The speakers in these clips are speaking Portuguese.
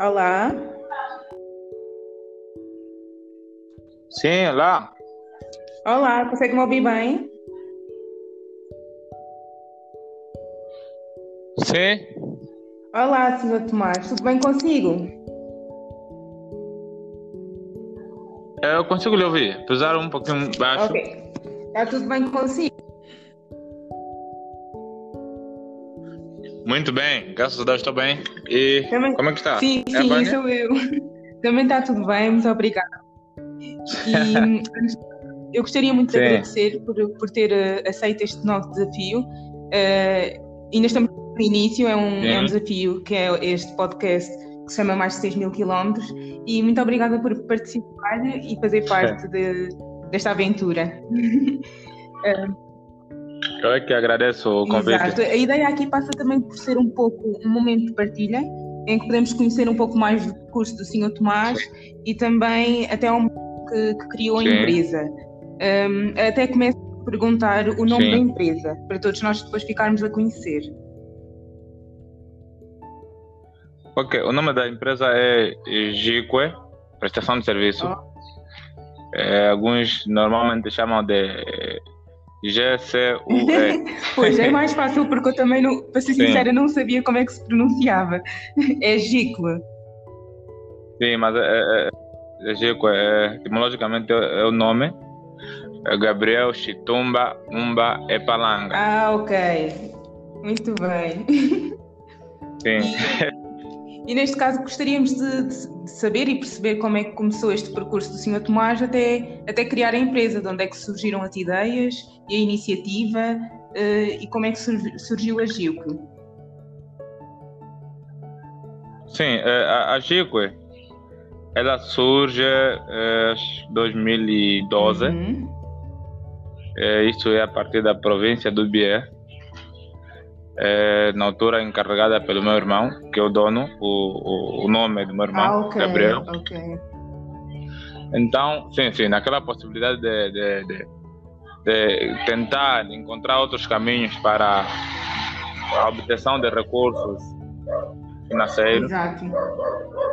Olá. Sim, olá. Olá, consegue me ouvir bem? Sim. Olá, Sr. Tomás, tudo bem consigo? Eu consigo lhe ouvir, apesar um pouquinho baixo. Ok. Está tudo bem consigo? Muito bem, graças a Deus estou bem. E Também- como é que está? Sim, É sim, sou eu. Também está tudo bem, muito obrigada. E eu gostaria muito de Sim. agradecer por, por ter eh, aceito este novo desafio. Eh, ainda estamos no início, é um, é um desafio que é este podcast que se chama Mais de 6 mil quilómetros. E muito obrigada por participar e fazer parte de- desta aventura. Eu é que agradeço o convite. Exato. A ideia aqui passa também por ser um pouco um momento de partilha, em que podemos conhecer um pouco mais do percurso do Sr. Tomás e também até momento que, que criou a Sim. empresa. Um, até começo a perguntar o nome Sim. da empresa, para todos nós depois ficarmos a conhecer. Ok, o nome da empresa é Gique, prestação de serviço. Oh. É, alguns normalmente chamam de GCUE. Pois é mais fácil porque eu também, não, para ser Sim. sincera, não sabia como é que se pronunciava. É Gicle. Sim, mas é, é, é Gique, é, etimologicamente é, é o nome. É Gabriel Chitumba Umba Epalanga. Ah, ok. Muito bem. Sim. E neste caso gostaríamos de, de- saber e perceber como é que começou este percurso do Sr. Tomás até, até criar a empresa, de onde é que surgiram as ideias e a iniciativa eh, e como é que surgi- surgiu a Gilco. Sim, é, a, a ela surge em 2012. Uhum. É, isso é a partir da província do Bié. É, na altura encarregada pelo meu irmão, que é o dono, o, o, o nome do meu irmão, Ah, ok. Gabriel. ok. Então, sim, sim, naquela possibilidade de, de, de, de tentar encontrar outros caminhos para a obtenção de recursos financeiros Exato.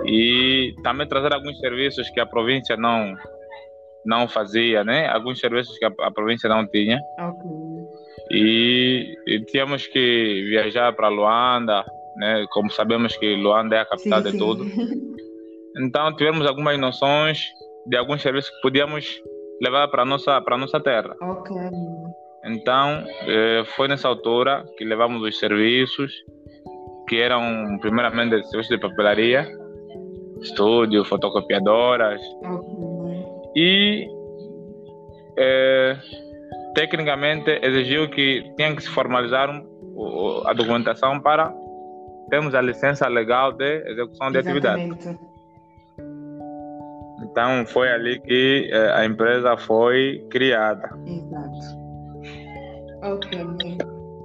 e também trazer alguns serviços que a província não não fazia, né? Alguns serviços que a, a província não tinha Ok. E, e tínhamos que viajar para Luanda, né? Como sabemos que Luanda é a capital de tudo. Então tivemos algumas noções de alguns serviços que podíamos levar para nossa para nossa terra. ok. Então eh, foi nessa altura que levamos os serviços que eram primeiramente serviços de papelaria, estúdio, fotocopiadoras Ok. e eh, tecnicamente exigiu que tinha que se formalizar um- o- a documentação para termos a licença legal de execução de atividade. Exatamente. Então foi ali que eh, a empresa foi criada. Exato. Ok.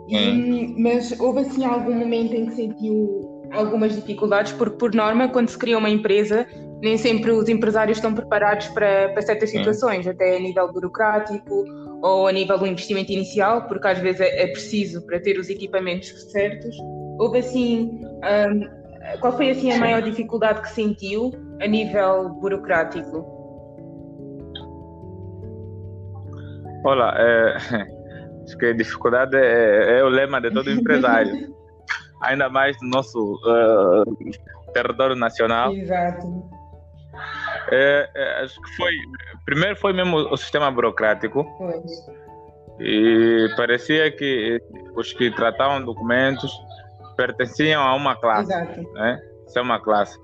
E, mas houve assim algum momento em que sentiu algumas dificuldades? Porque, por norma, quando se cria uma empresa, nem sempre os empresários estão preparados para, para certas Sim. situações, até a nível burocrático ou a nível do investimento inicial, porque às vezes é, é preciso para ter os equipamentos certos. Houve assim. hum, qual foi assim a maior dificuldade que sentiu a nível burocrático? Olha, é, acho que a dificuldade é, é o lema de todo empresário, ainda mais no nosso eh, território nacional. Exato. É, é, acho que foi, primeiro foi mesmo o sistema burocrático Pois. e parecia que os que tratavam documentos pertenciam a uma classe. Exato. né? Isso é uma classe.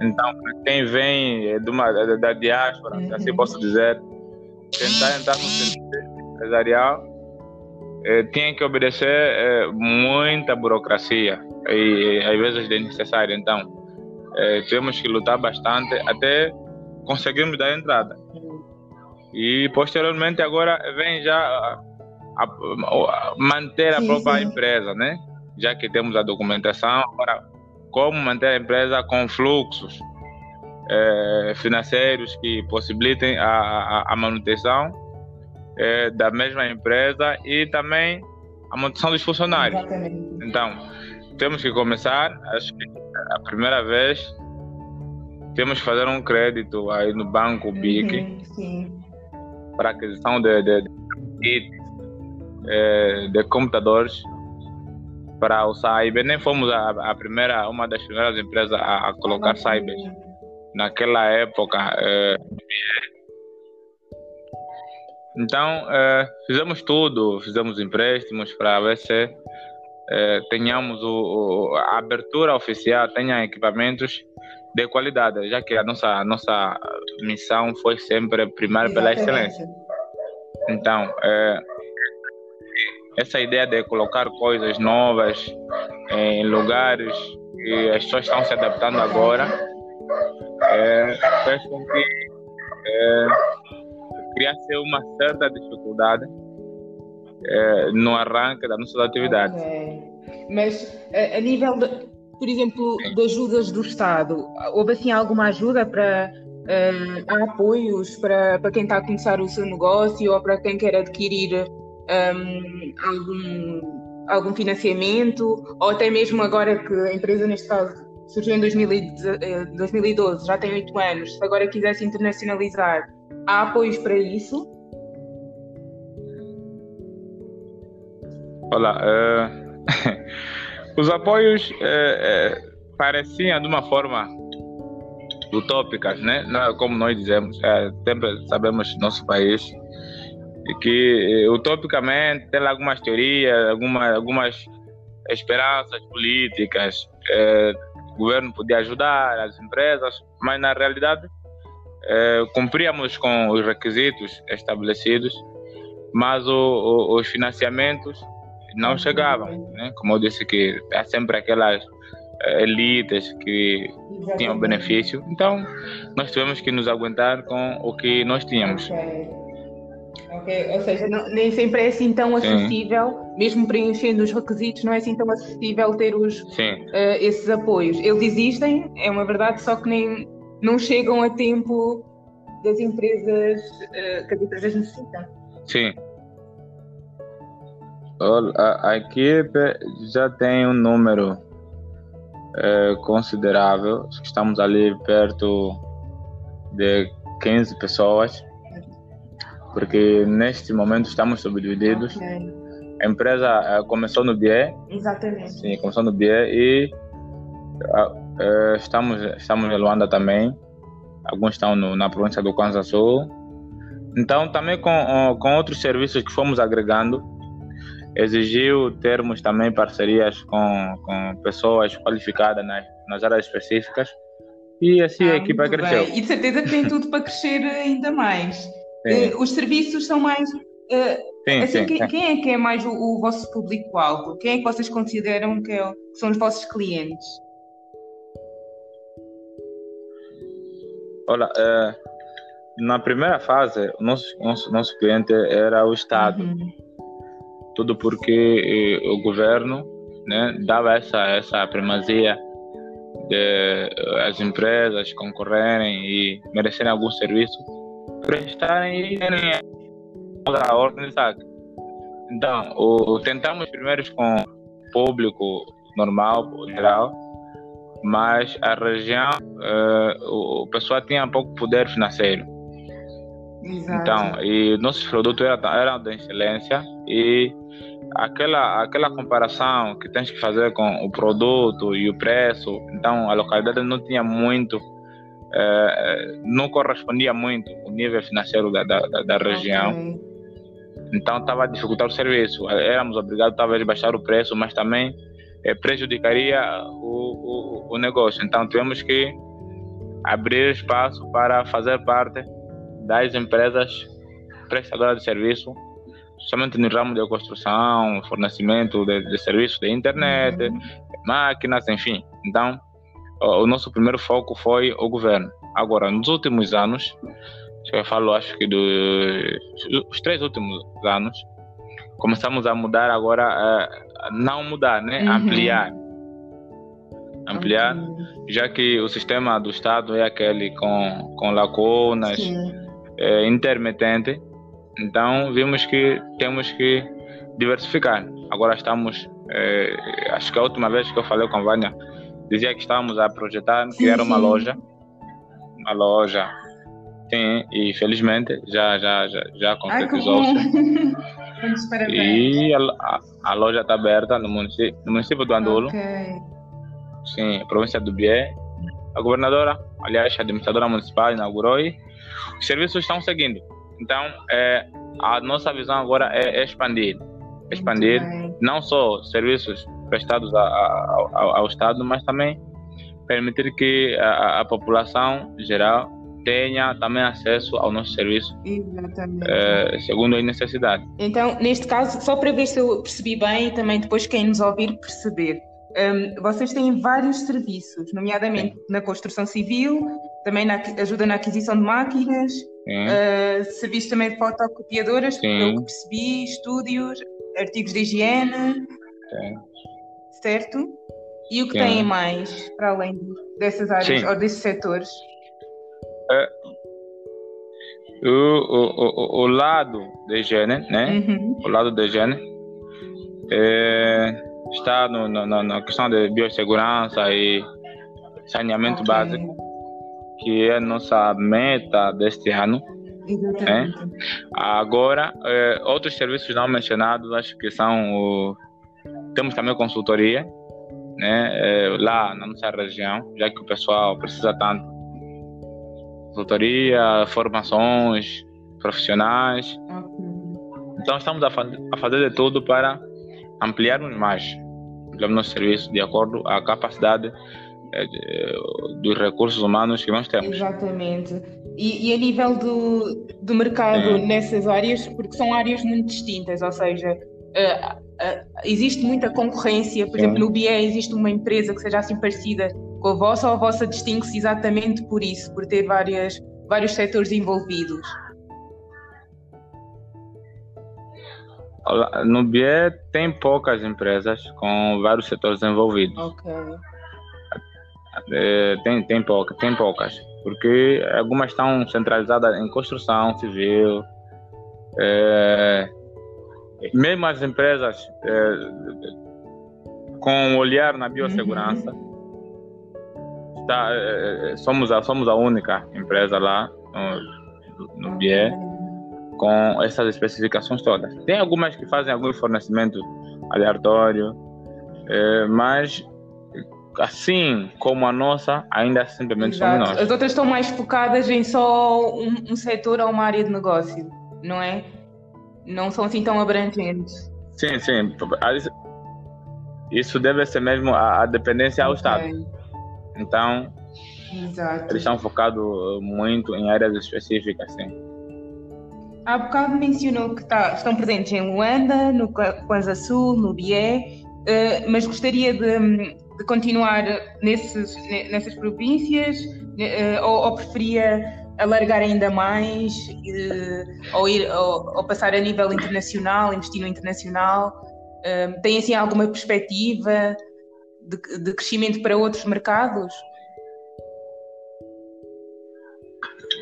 Então, quem vem eh, de uma, da, da diáspora, se assim Uhum. posso dizer, tentar entrar no serviço empresarial, eh, tinha que obedecer eh, muita burocracia e, às vezes desnecessária. Então, eh, temos que lutar bastante até conseguirmos dar entrada. E posteriormente agora vem já a, a- a manter a Sim, própria sim. empresa, né? Já que temos a documentação, agora como manter a empresa com fluxos eh, financeiros que possibilitem a, a, a manutenção eh, da mesma empresa e também a manutenção dos funcionários. Exatamente. Então, temos que começar, acho que a primeira vez temos que fazer um crédito aí no banco BIC uhum, para aquisição de, de, de, de, de computadores para o Cyber. Nem fomos a, a, primeira, uma das primeiras empresas a, a colocar Cyber. Naquela época, é, então, é, fizemos tudo, fizemos empréstimos para ver se é, tenhamos o, o, a abertura oficial, tenha equipamentos de qualidade, já que a nossa, a nossa missão foi sempre primar pela excelência. Então, é, essa ideia de colocar coisas novas em lugares que as pessoas estão se adaptando agora é, fez com que é, criasse uma certa dificuldade no arranque da nossa atividade. Okay. Mas a, a nível, de, por exemplo, de ajudas do Estado, houve assim alguma ajuda para há apoios para, para quem está a começar o seu negócio ou para quem quer adquirir um, algum, algum financiamento, ou até mesmo agora que a empresa, neste caso, surgiu em 2012, eh, já tem oito anos, se agora quisesse internacionalizar, há apoios para isso? Olá, uh, os apoios uh, uh, pareciam de uma forma utópicas, né? Como nós dizemos, sempre sabemos nosso país que utopicamente tem algumas teorias, algumas, algumas esperanças políticas, o governo podia ajudar as empresas, mas na realidade cumpríamos com os requisitos estabelecidos, mas o, o, os financiamentos não chegavam, né? Como eu disse que há sempre aquelas eh, elites que Exatamente. tinham benefício. Então, nós tivemos que nos aguentar com o que nós tínhamos. Okay. Okay. Ou seja, não, nem sempre é assim tão acessível, Sim. mesmo preenchendo os requisitos, não é assim tão acessível ter os, uh, esses apoios. Eles existem, é uma verdade, só que nem, não chegam a tempo das empresas uh, que as empresas necessitam. Sim, a, a equipe já tem um número é, considerável, estamos ali perto de 15 pessoas, porque neste momento estamos subdivididos. Okay. A empresa é, começou no BIE. Exatamente. Sim, começou no BIE e é, estamos, estamos em Luanda também. Alguns estão no, na província do Kwanza Sul. Então, também com, com outros serviços que fomos agregando, exigiu termos também parcerias com, com pessoas qualificadas nas, nas áreas específicas e assim ah, a equipa cresceu. Bem. E de certeza que tem tudo para crescer ainda mais. Uh, os serviços são mais. Uh, sim, assim, sim, quem, sim. quem, é que é mais o, o vosso público-alvo? Quem é que vocês consideram que, é, que são os vossos clientes? Olha, uh, na primeira fase, o nosso, nosso, nosso cliente era o Estado. Uhum tudo porque eh, o governo né, dava essa, essa primazia de eh, as empresas concorrerem e merecerem algum serviço, prestarem e terem a ordem de. Então, o, tentamos primeiro com o público normal, geral, mas a região, uh, o, o pessoal tinha pouco poder financeiro. Exato. Então, e nossos produtos eram, eram de excelência e aquela, aquela comparação que tens que fazer com o produto e o preço, então a localidade não tinha muito, eh, não correspondia muito o nível financeiro da, da, da região. Okay. Então estava a dificultar o serviço. Éramos obrigados talvez a baixar o preço, mas também eh, prejudicaria o, o, o negócio. Então tivemos que abrir espaço para fazer parte das empresas prestadoras de serviço somente no ramo de construção, fornecimento de, de serviços de internet, uhum. máquinas, enfim. Então, o, nosso primeiro foco foi o governo. Agora, nos últimos anos, eu falo, acho que dos três últimos anos, começamos a mudar agora, uh, não mudar, né? Uhum. Ampliar. Ampliar, uhum. já que o sistema do Estado é aquele com, com lacunas, é, intermitente então vimos que temos que diversificar. Agora estamos, é, acho que a última vez que eu falei com a Vânia, dizia que estávamos a projetar criar uma loja uma loja. Sim, e felizmente já, já, já, já concretizou-se. E a, a, loja está aberta no município, no município do Andulo. Okay. Sim, província do Bié. A governadora, aliás, a administradora municipal inaugurou e os serviços estão seguindo. Então, é, a nossa visão agora é expandir. Expandir não só serviços prestados a, a, ao, ao Estado, mas também permitir que a, a, população geral tenha também acesso ao nosso serviço, é, segundo as necessidades. Então, neste caso, só para ver se eu percebi bem e também depois quem nos ouvir perceber, um, vocês têm vários serviços, nomeadamente Sim. na construção civil, também na ajuda na aquisição de máquinas, uh, serviços também de fotocopiadoras, Sim. pelo que percebi, estúdios, artigos de higiene, Sim. certo? E o que Sim. têm mais, para além dessas áreas ou desses setores? O, o, o, o, lado da higiene, né? Uhum. O lado da higiene é, está no, no, na questão de biossegurança e saneamento okay. básico, que é nossa meta deste ano. Né? Agora, é, outros serviços não mencionados, acho que são o, temos também consultoria, né? É, lá na nossa região, já que o pessoal precisa tanto consultoria, formações profissionais. Então estamos a, a, fazer de tudo para ampliarmos mais o nosso serviço de acordo com a capacidade dos recursos humanos que nós temos. Exatamente. E, e a nível do, do mercado é. nessas áreas, porque são áreas muito distintas, ou seja, uh, uh, existe muita concorrência, por Sim. exemplo, no BIE existe uma empresa que seja assim parecida com a vossa, ou a vossa distingue-se exatamente por isso, por ter várias, vários setores envolvidos? No BIE tem poucas empresas com vários setores envolvidos. Ok. É, tem, tem, pouca, tem poucas, porque algumas estão centralizadas em construção civil, é, mesmo as empresas é, com olhar na biossegurança, uhum. está, é, é, somos, a, somos a única empresa lá no, no BIE com essas especificações todas. Tem algumas que fazem algum fornecimento aleatório, mas assim como a nossa, ainda simplesmente Exato. somos nós. As outras estão mais focadas em só um, um setor ou uma área de negócio, não é? Não são assim tão abrangentes. Sim, sim. Isso deve ser mesmo a, a dependência ao okay. Estado. Então, Exato. eles estão focados muito em áreas específicas, sim. Há bocado mencionou que tá, estão presentes em Luanda, no Kwanza Sul, no Bié, uh, mas gostaria de, de continuar nesses, nessas províncias uh, ou, ou, preferia alargar ainda mais uh, ou, ir, ou, ou, passar a nível internacional, investir no internacional? tem assim alguma perspectiva de, de crescimento para outros mercados?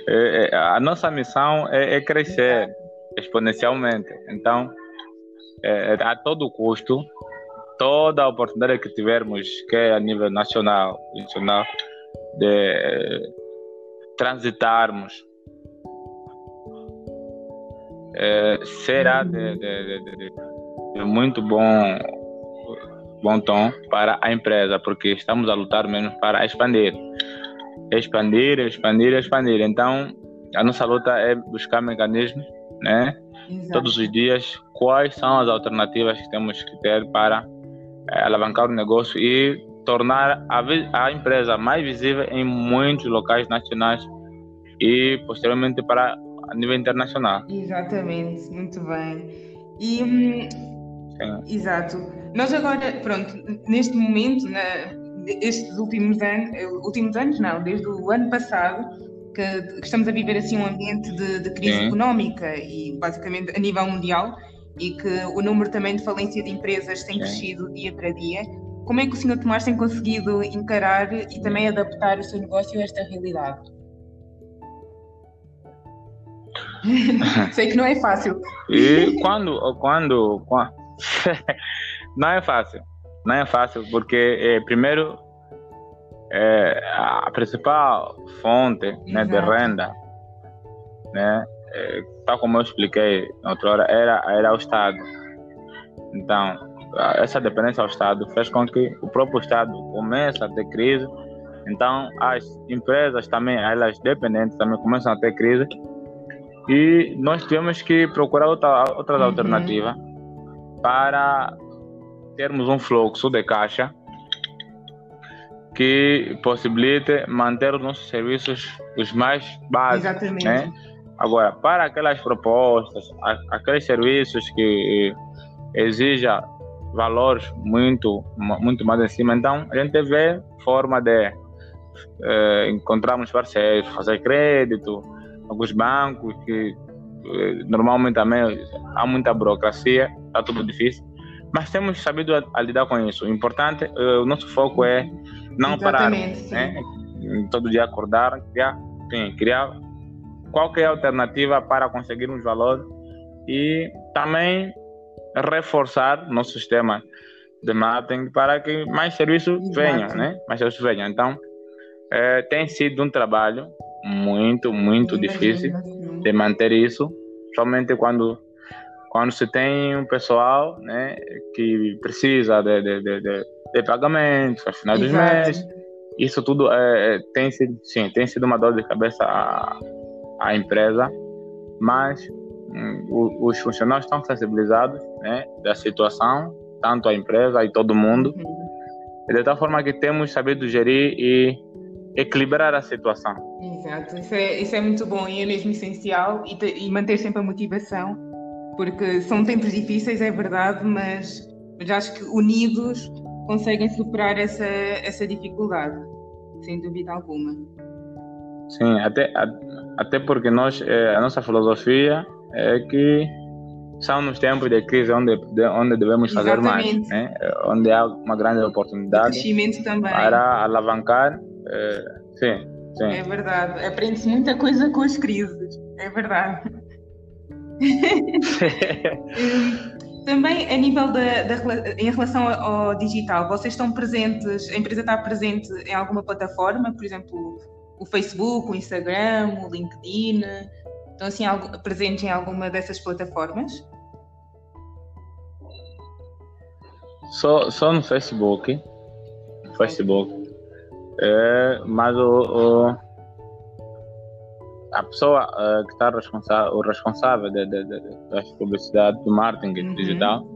É, é, a nossa missão é, é crescer exponencialmente. Então, é, é, a todo custo, toda a oportunidade que tivermos, que é a nível nacional, nacional de transitarmos, é, será de, de, de, de, muito bom, bom tom para a empresa, porque estamos a lutar mesmo para expandir expandir, expandir, expandir. Então, a nossa luta é buscar mecanismos, né? Exato. Todos os dias, quais são as alternativas que temos que ter para alavancar o negócio e tornar a, a, empresa mais visível em muitos locais nacionais e posteriormente para a nível internacional. Exatamente, muito bem. E, hum, exato. Nós agora, pronto, neste momento, na, estes últimos anos, últimos anos não, desde o ano passado, que, que estamos a viver assim um ambiente de, de crise Sim. económica e basicamente a nível mundial e que o número também de falência de empresas tem crescido dia para dia. Como é que o Sr. Tomás tem conseguido encarar e também adaptar o seu negócio a esta realidade? Sei que não é fácil. E quando, quando, quando... não é fácil. Não é fácil, porque, eh, primeiro, é, a principal fonte né, de renda, né, é, tal como eu expliquei na outra hora, era, era o Estado. Então, essa dependência ao Estado fez com que o próprio Estado comece a ter crise. Então, as empresas também, elas dependentes também começam a ter crise. E nós tivemos que procurar outra, outras uhum. alternativas para termos um fluxo de caixa que possibilite manter os nossos serviços os mais básicos. Exatamente. Né? Agora, para aquelas propostas, aqueles serviços que exija valores muito, muito mais em cima, então a gente vê forma de eh, encontrarmos parceiros, fazer crédito, alguns bancos que eh, normalmente também há muita burocracia, está tudo difícil, mas temos sabido a, a lidar com isso. O importante, eh, o nosso foco é não parar, né? todo dia acordar, criar, sim, criar qualquer alternativa para conseguirmos valor e também reforçar nosso sistema de marketing para que mais serviços Exato. venham, né? Mais serviços venham. Então, é, tem sido um trabalho muito, muito difícil de manter isso, somente quando quando se tem um pessoal, né, que precisa de, de, de, de, de pagamentos ao final dos meses. Isso tudo é, é, tem sido, sim, tem sido uma dor de cabeça à, à empresa, mas hum, os funcionários estão sensibilizados, né, da situação, tanto a empresa e todo mundo, uhum. de tal forma que temos sabido gerir e equilibrar a situação. Exato, isso é, isso é muito bom e é mesmo essencial e, te, e manter sempre a motivação, porque são tempos difíceis, é verdade, mas, mas acho que unidos conseguem superar essa, essa dificuldade, sem dúvida alguma. Sim, até, até porque nós, eh, a nossa filosofia é que são nos tempos de crise onde, de, onde devemos fazer Exatamente. mais, né? onde há uma grande oportunidade para alavancar é, sim, sim. É verdade. Aprende-se muita coisa com as crises. É verdade. Também a nível da, da, em relação ao digital, vocês estão presentes, a empresa está presente em alguma plataforma, por exemplo, o Facebook, o Instagram, o LinkedIn, estão assim algo, presentes em alguma dessas plataformas? Só, só no Facebook. Facebook. É, mas o, o, a pessoa uh, que está responsável, o responsável de, de, de, das publicidades, do marketing uhum. digital,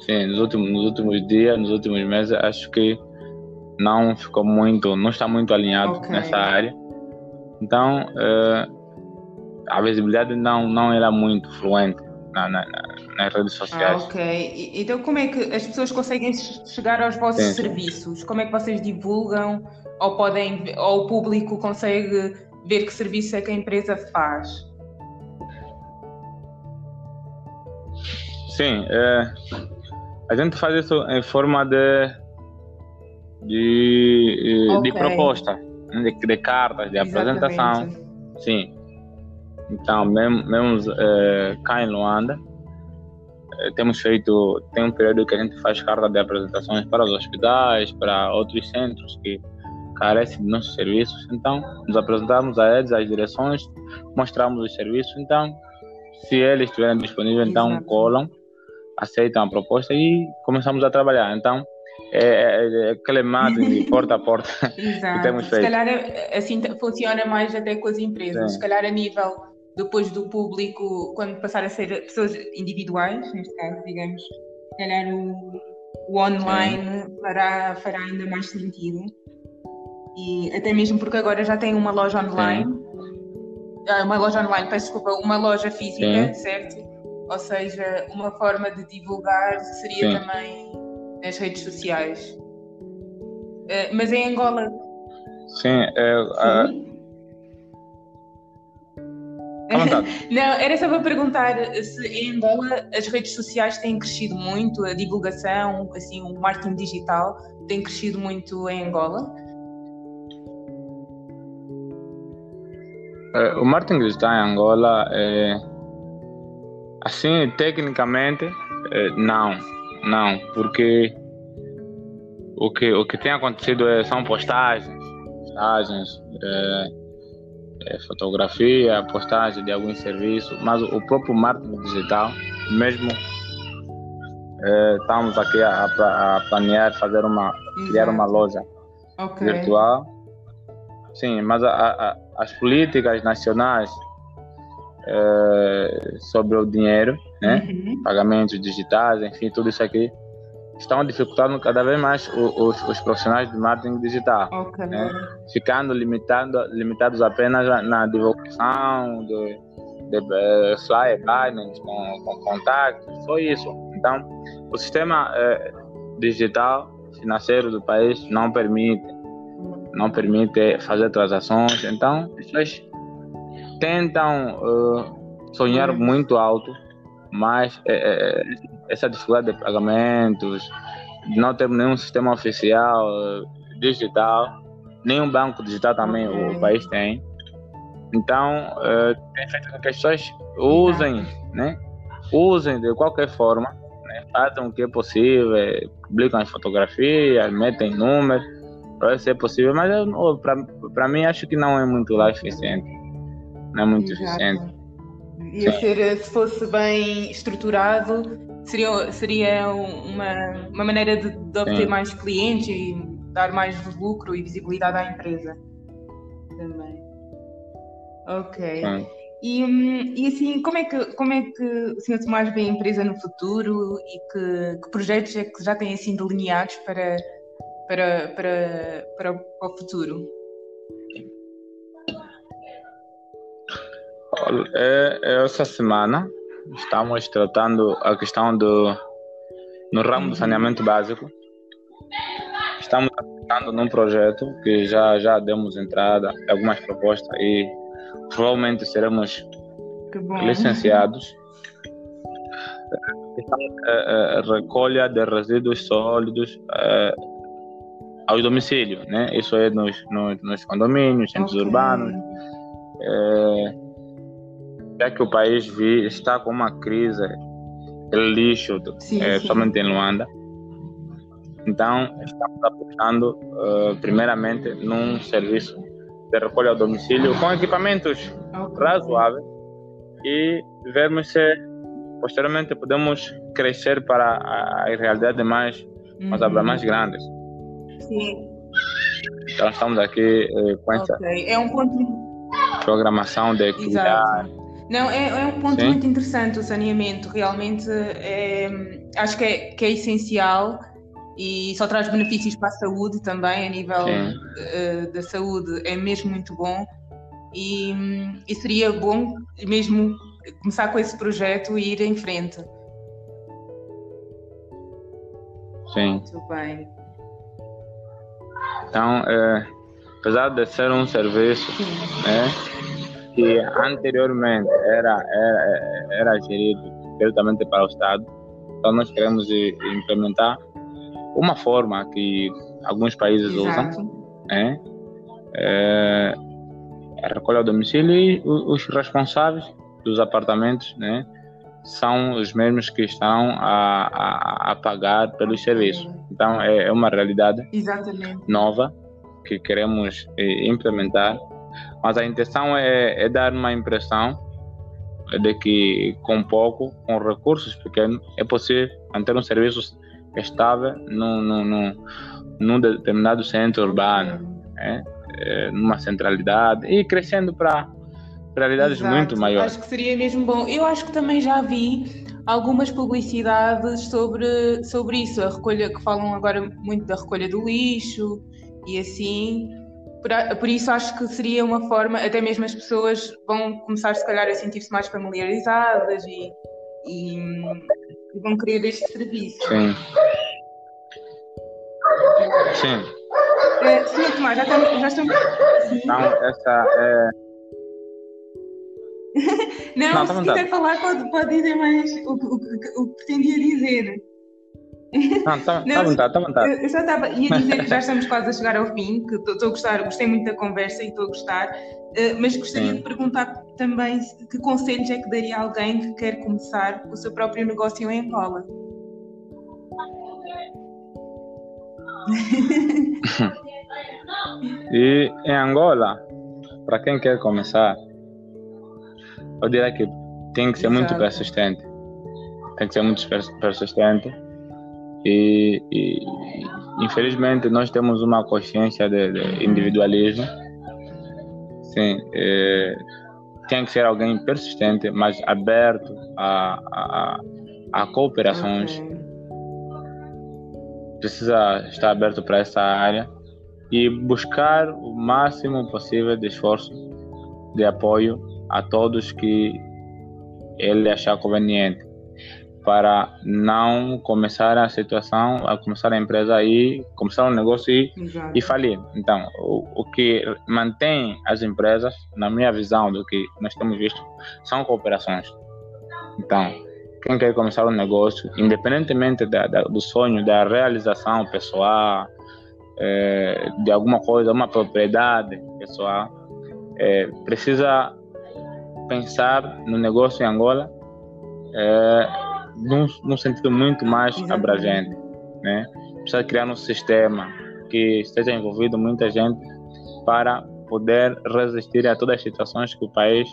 sim, nos últimos, nos últimos dias, nos últimos meses, acho que não ficou muito, não está muito alinhado okay. nessa área. Então, uh, a visibilidade não, não era muito fluente na, na, nas redes sociais. Ah, ok. Então, como é que as pessoas conseguem chegar aos vossos sim, serviços? Sim. Como é que vocês divulgam? Ou, podem, ou o público consegue ver que serviço é que a empresa faz? Sim, é, a gente faz isso em forma de, de, okay. de proposta, de, de cartas, de Exatamente. apresentação. Sim. Então, mesmo, mesmo é, cá em Luanda, é, temos feito, tem um período que a gente faz carta de apresentações para os hospitais, para outros centros que carecem de nossos serviços. Então, nos apresentamos a eles, as direções, mostramos os serviços. Então, se eles estiverem disponíveis, então Exato. colam, aceitam a proposta e começamos a trabalhar. Então, é, é, é marketing de porta a porta Exato. temos feito. Se calhar é, assim funciona mais até com as empresas. Sim. Se calhar a nível depois do público, quando passar a ser pessoas individuais, neste caso, digamos, se calhar o, o online fará, fará ainda mais sentido. E até mesmo porque agora já tem uma loja online, ah, uma loja online, peço desculpa, uma loja física, Sim. certo? Ou seja, uma forma de divulgar seria Sim. também nas redes sociais. Uh, mas em Angola. Sim, é, Sim. Não, era só para perguntar se em Angola as redes sociais têm crescido muito, a divulgação, assim, o marketing digital tem crescido muito em Angola? É, o marketing digital em Angola é assim tecnicamente é, não não porque o que, o que tem acontecido é, são postagens, postagens, é, é, fotografia, postagem de algum serviço, mas o próprio marketing digital, mesmo é, estamos aqui a, a, planear fazer uma, criar uma loja okay. virtual. Sim, mas a, a, as políticas nacionais é, sobre o dinheiro, né? Uhum. Pagamentos digitais, enfim, tudo isso aqui estão dificultando cada vez mais os, os profissionais de marketing digital, okay. né? ficando limitado, limitados apenas na divulgação de, de, de eh, flyer, banners, com, com contatos, só isso. Então, o sistema eh, digital financeiro do país não permite, não permite fazer transações. Então, as pessoas tentam uh, sonhar uhum. muito alto, mas é, essa dificuldade de pagamentos, não temos nenhum sistema oficial digital, nenhum banco digital também o país tem. Então, uh, tem feito com que as pessoas usem, né? Usem de qualquer forma, né? fazem o que é possível, publicam as fotografias, metem números, para ser possível, mas para mim acho que não é muito lá eficiente. Não é muito Exato. eficiente. Ia ser, se fosse bem estruturado, seria, seria uma, uma maneira de, de obter Sim. mais clientes e dar mais lucro e visibilidade à empresa. Também. Ok. E, hum, e assim, como é, que, como é que o Sr. Tomás vê a empresa no futuro e que, que projetos é que já têm assim delineados para, para, para, para, para o futuro? É, é, essa semana estamos tratando a questão do no ramo do saneamento básico. Estamos tratando num projeto que já já demos entrada, algumas propostas e provavelmente seremos licenciados. É, é, recolha de resíduos sólidos é, ao domicílio, né? Isso é nos, nos, nos condomínios, centros okay. urbanos. É, já que o país vi, está com uma crise de lixo, sim, é, sim. somente em Luanda. Então, estamos apostando, uh, primeiramente, num serviço de recolha ao domicílio com equipamentos okay. razoáveis e vermos se posteriormente podemos crescer para as realidades mais, uhum. mais, mais grandes. Sim. Então, estamos aqui uh, com essa okay. é um ponto... programação de criar não, é, é um ponto Sim. muito interessante o saneamento. Realmente é, acho que é, que é essencial e só traz benefícios para a saúde também, a nível uh, da saúde é mesmo muito bom. E, e, seria bom mesmo começar com esse projeto e ir em frente. Sim. Muito bem. Então, é, apesar de ser um serviço, Sim. né? Que anteriormente era, era, era gerido diretamente para o Estado. Então, nós queremos implementar uma forma que alguns países Exato. usam, né? é, a recolha ao domicílio e os responsáveis dos apartamentos né, são os mesmos que estão a, a, a pagar pelos serviços. Então, é, é uma realidade Exatamente. nova que queremos eh, implementar mas a intenção é, é dar uma impressão de que com pouco, com recursos pequenos, é possível manter um serviço estável num, num, num, determinado centro urbano, né? é, numa centralidade e crescendo para realidades Exato. muito maiores. Acho que seria mesmo bom. Eu acho que também já vi algumas publicidades sobre, sobre isso, a recolha que falam agora muito da recolha do lixo e assim. Por, por, isso acho que seria uma forma, até mesmo as pessoas vão começar se calhar a sentir-se mais familiarizadas e, e, e, vão querer este serviço. Sim. Sim. É, sim, Tomás, já estamos. Já estamos... Então, essa é. Não, Não se quiser falar, pode, pode dizer mais o, o, o, o que pretendia dizer. Não, está à vontade, está à vontade. Eu já estava, ia dizer que já estamos quase a chegar ao fim, que estou a gostar, gostei muito da conversa e estou a gostar, uh, mas gostaria Sim. de perguntar também que conselhos é que daria a alguém que quer começar o seu próprio negócio em Angola? e em Angola, para quem quer começar, eu diria que tem que ser Exato. muito persistente. Tem que ser muito persistente. E, e, infelizmente nós temos uma consciência de, de individualismo. Sim, é, tem que ser alguém persistente, mas aberto a, a, a cooperações. Precisa estar aberto para essa área e buscar o máximo possível de esforço de apoio a todos que ele achar conveniente para não começar a situação, a começar a empresa aí, começar um negócio e, e falir. Então, o, o, que mantém as empresas, na minha visão do que nós temos visto, são cooperações. Então, quem quer começar um negócio, independentemente da, da, do sonho, da realização pessoal, é, de alguma coisa, uma propriedade pessoal, é, precisa pensar no negócio em Angola é, num, num sentido muito mais Exatamente. abrangente. Né? Precisa criar um sistema que esteja envolvido muita gente para poder resistir a todas as situações que o país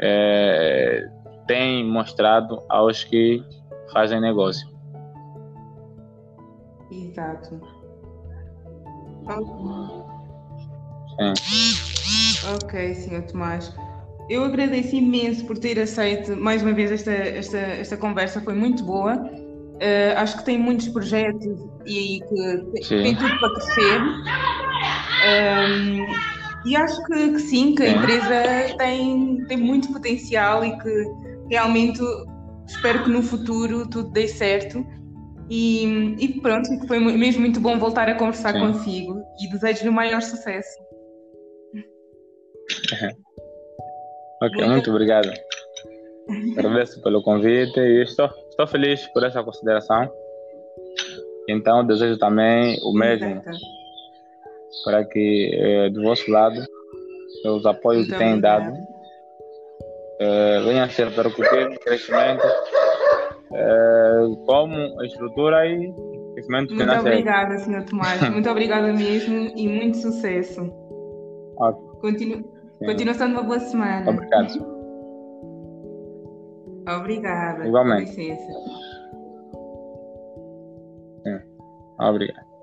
é, tem mostrado aos que fazem negócio. Exato. Sim. Ok, senhor Tomás. Eu agradeço imenso por ter aceito mais uma vez esta, esta, esta conversa, foi muito boa. Uh, acho que tem muitos projetos e que sim. tem tudo para crescer. Um, e acho que, que, sim, que a empresa tem, tem muito potencial e que realmente espero que no futuro tudo dê certo. E, e pronto, foi mesmo muito bom voltar a conversar sim. consigo e desejo-lhe o maior sucesso. Ok, muito, muito obrigado. Agradeço pelo convite e estou, estou feliz por essa consideração. Então, desejo também o mesmo para que, eh, do vosso lado, os apoios que têm dado eh, venham a ser repercutir no crescimento eh, como estrutura e crescimento muito financeiro. Muito obrigada, Sr. Tomás. Muito obrigada mesmo e muito sucesso. Okay. Continu Continuação de uma boa semana. Obrigado. Obrigada. Igualmente. Com licença. Sim. Obrigado.